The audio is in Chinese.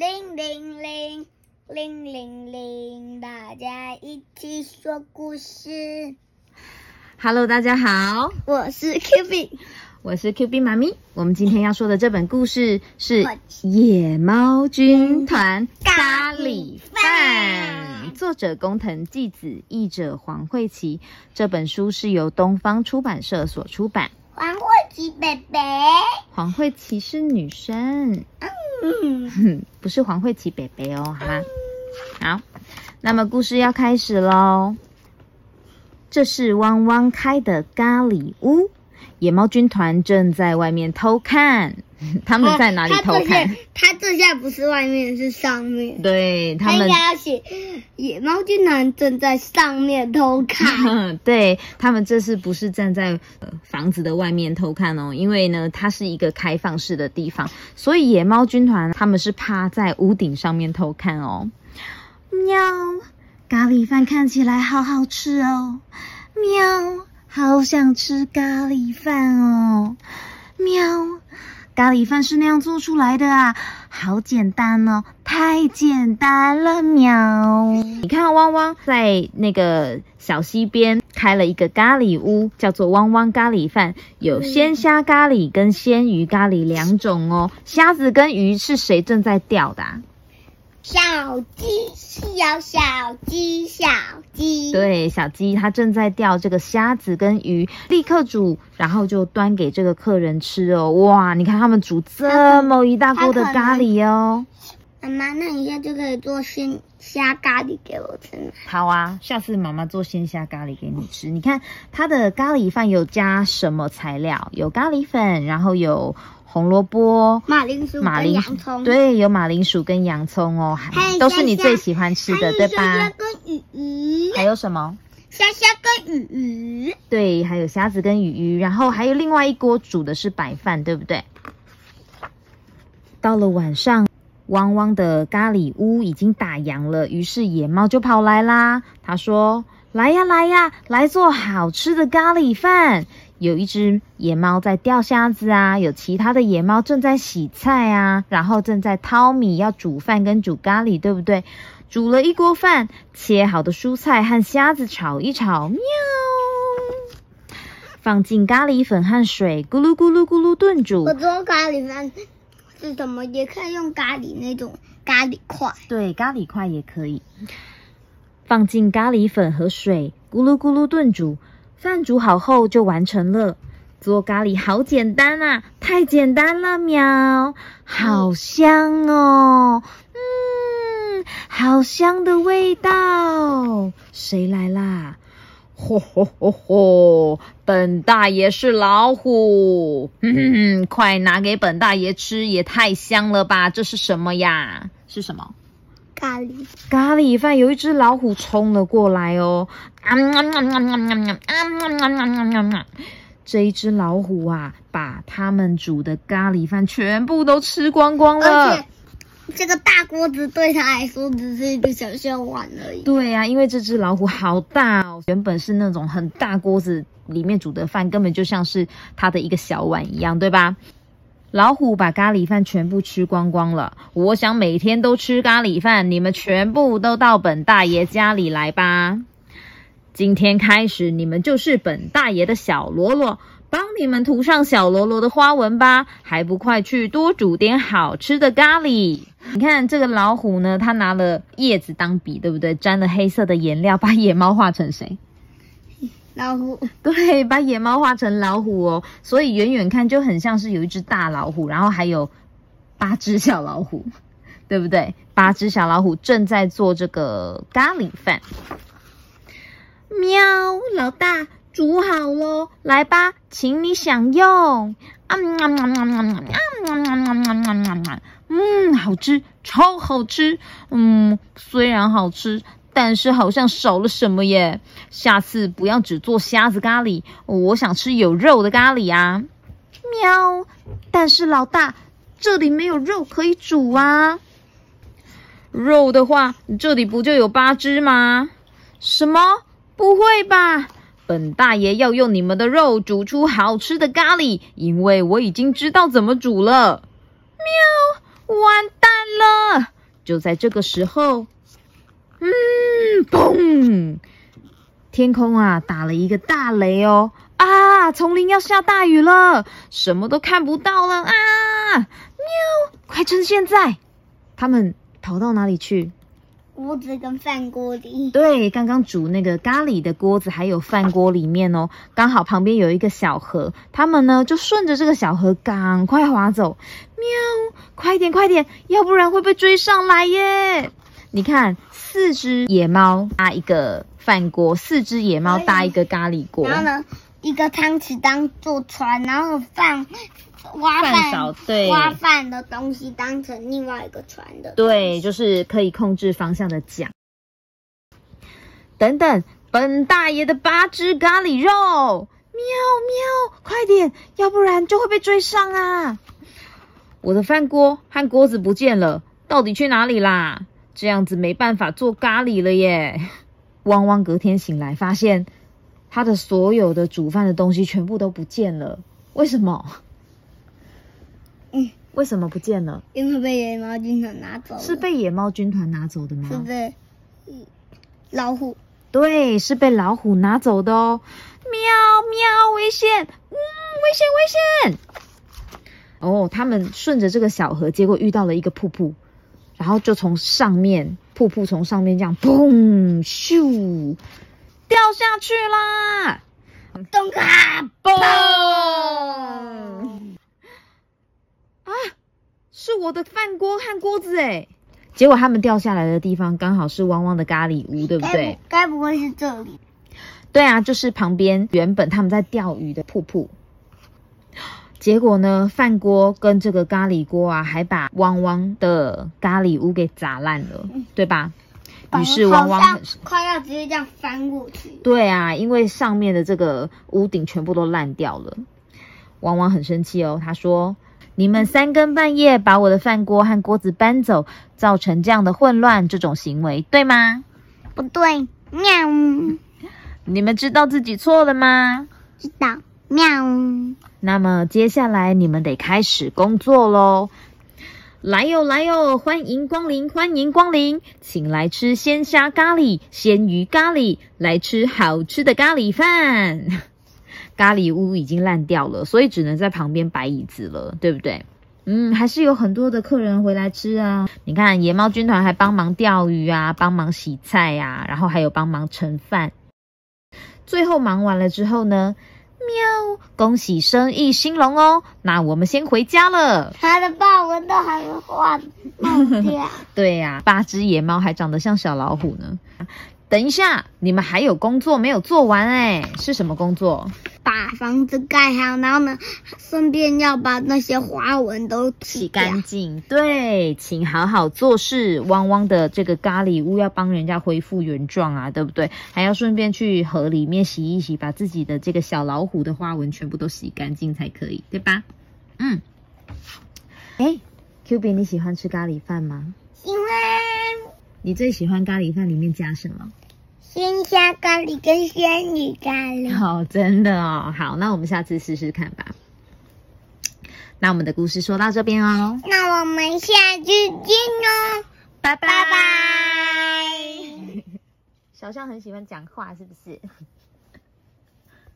铃铃铃，铃铃铃，大家一起说故事。Hello，大家好，我是 Q B，我是 Q B 妈咪。我们今天要说的这本故事是《野猫军团咖喱饭》，作者工藤纪子，译者黄慧琪。这本书是由东方出版社所出版。黄慧琪贝贝。黄慧琪是女生，嗯，哼，不是黄慧琪北北哦，好吗？好，那么故事要开始喽。这是汪汪开的咖喱屋，野猫军团正在外面偷看。他们在哪里偷看？他这下不是外面，是上面。对他们他应，该要写野猫军团正在上面偷看。对他们这次不是站在呃房子的外面偷看哦，因为呢它是一个开放式的地方，所以野猫军团他们是趴在屋顶上面偷看哦。喵，咖喱饭看起来好好吃哦。好想吃咖喱饭哦。喵，咖喱饭是那样做出来的啊，好简单哦，太简单了。喵，你看汪汪在那个小溪边开了一个咖喱屋，叫做汪汪咖喱饭，有鲜虾咖喱跟鲜鱼咖喱两种哦。虾子跟鱼是谁正在钓的、啊？小鸡，小小鸡，小鸡。对，小鸡它正在钓这个虾子跟鱼，立刻煮，然后就端给这个客人吃哦。哇，你看他们煮这么一大锅的咖喱哦。妈妈，那你现在就可以做鲜虾咖喱给我吃吗？好啊，下次妈妈做鲜虾咖喱给你吃。你看它的咖喱饭有加什么材料？有咖喱粉，然后有红萝卜、马铃薯马铃薯，洋葱。，对，有马铃薯跟洋葱哦，还都是你最喜欢吃的，对还有虾虾吧？跟鱼鱼，还有什么？虾虾跟鱼鱼。对，还有虾子跟鱼鱼，然后还有另外一锅煮的是白饭，对不对？到了晚上，汪汪的咖喱屋已经打烊了，于是野猫就跑来啦。他说：“来呀，来呀，来做好吃的咖喱饭。”有一只野猫在钓虾子啊，有其他的野猫正在洗菜啊，然后正在淘米要煮饭跟煮咖喱，对不对？煮了一锅饭，切好的蔬菜和虾子炒一炒，喵。放进咖喱粉和水，咕噜咕噜咕噜炖煮我。做咖喱饭是什么？也可以用咖喱那种咖喱块。对，咖喱块也可以。放进咖喱粉和水，咕噜咕噜炖煮。饭煮好后就完成了。做咖喱好简单啊，太简单了，喵！好香哦，嗯，好香的味道。谁来啦？吼吼吼吼！本大爷是老虎，哼哼哼，快拿给本大爷吃，也太香了吧！这是什么呀？是什么？咖喱，咖喱饭有一只老虎冲了过来哦，啊嗯嗯嗯嗯嗯嗯嗯嗯嗯嗯这一只老虎啊，把他们煮的咖喱饭全部都吃光光了且。这个大锅子对他来说只是一个小小碗而已。对呀、因为这只老虎好大哦，原本是那种很大锅子里面煮的饭，根本就像是他的一个小碗一样，对吧？老虎把咖喱饭全部吃光光了。我想每天都吃咖喱饭，你们全部都到本大爷家里来吧。今天开始，你们就是本大爷的小喽啰，帮你们涂上小喽啰的花纹吧。还不快去多煮点好吃的咖喱！你看这个老虎呢，它拿了叶子当笔，对不对？沾了黑色的颜料，把野猫画成谁？老虎，对，把野猫画成老虎哦，所以远远看就很像是有一只大老虎，然后还有八只小老虎，对不对？八只小老虎正在做这个咖喱饭。喵，老大煮好喽，来吧，请你享用。啊嗯啊嗯啊嗯啊嗯啊嗯啊嗯啊嗯，好吃，超好吃。嗯，虽然好吃，但是好像少了什么耶。下次不要只做虾子咖喱，我想吃有肉的咖喱啊。喵，但是老大，这里没有肉可以煮啊。肉的话，这里不就有八只吗？什么？不会吧？本大爷要用你们的肉煮出好吃的咖喱，因为我已经知道怎么煮了。喵，完蛋了！就在这个时候，嗯，嘣！天空啊，打了一个大雷哦！啊，丛林要下大雨了，什么都看不到了啊！喵，快趁现在！他们跑到哪里去？锅子跟饭锅里。对，刚刚煮那个咖喱的锅子还有饭锅里面哦，刚好旁边有一个小河，他们呢就顺着这个小河赶快划走。喵，快点快点，要不然会被追上来耶！你看，四只野猫搭一个饭锅，四只野猫搭一个咖喱锅，然后呢，一个汤匙当做船，然后放挖饭勺对挖饭的东西当成另外一个船的。对，就是可以控制方向的桨。等等，本大爷的八只咖喱肉，喵喵，快点，要不然就会被追上啊！我的饭锅和锅子不见了，到底去哪里啦？这样子没办法做咖喱了耶！汪汪隔天醒来，发现他的所有的煮饭的东西全部都不见了。为什么？嗯，为什么不见了？因为被野猫军团拿走了。是被野猫军团拿走的吗？是被嗯老虎。对，是被老虎拿走的哦。喵喵，危险！嗯，危险危险！哦，他们顺着这个小河，结果遇到了一个瀑布，然后就从上面瀑布从上面这样嘣咻掉下去啦！咚咔嘣！啊，是我的饭锅和锅子哎！结果他们掉下来的地方刚好是汪汪的咖喱屋，对不对？该不会是这里？对啊，就是旁边原本他们在钓鱼的瀑布。结果呢，饭锅跟这个咖喱锅啊，还把汪汪的咖喱屋给砸烂了，对吧？于是汪汪快要直接这样翻过去。对啊，因为上面的这个屋顶全部都烂掉了。汪汪很生气哦，他说：“你们三更半夜把我的饭锅和锅子搬走，造成这样的混乱，这种行为对吗？”不对，喵。你们知道自己错了吗？知道，喵。那么接下来你们得开始工作喽！来哟来哟，欢迎光临欢迎光临，请来吃鲜虾咖喱、鲜鱼咖喱，来吃好吃的咖喱饭。咖喱屋已经烂掉了，所以只能在旁边摆椅子了，对不对？嗯，还是有很多的客人回来吃啊。你看，野猫军团还帮忙钓鱼啊，帮忙洗菜呀、啊，然后还有帮忙盛饭。最后忙完了之后呢？喵！恭喜生意兴隆哦！那我们先回家了。它的豹纹都还没画弄掉。对呀、啊，八只野猫还长得像小老虎呢。等一下，你们还有工作没有做完哎？是什么工作？把房子盖好，然后呢，顺便要把那些花纹都洗干净。对，请好好做事。汪汪的这个咖喱屋要帮人家恢复原状啊，对不对？还要顺便去河里面洗一洗，把自己的这个小老虎的花纹全部都洗干净才可以，对吧？嗯。哎，Q B，你喜欢吃咖喱饭吗？喜欢。你最喜欢咖喱饭里面加什么？鲜虾咖喱跟鲜鱼咖喱。哦，真的哦。好，那我们下次试试看吧。那我们的故事说到这边哦。那我们下次见哦，拜拜拜拜。小象很喜欢讲话，是不是？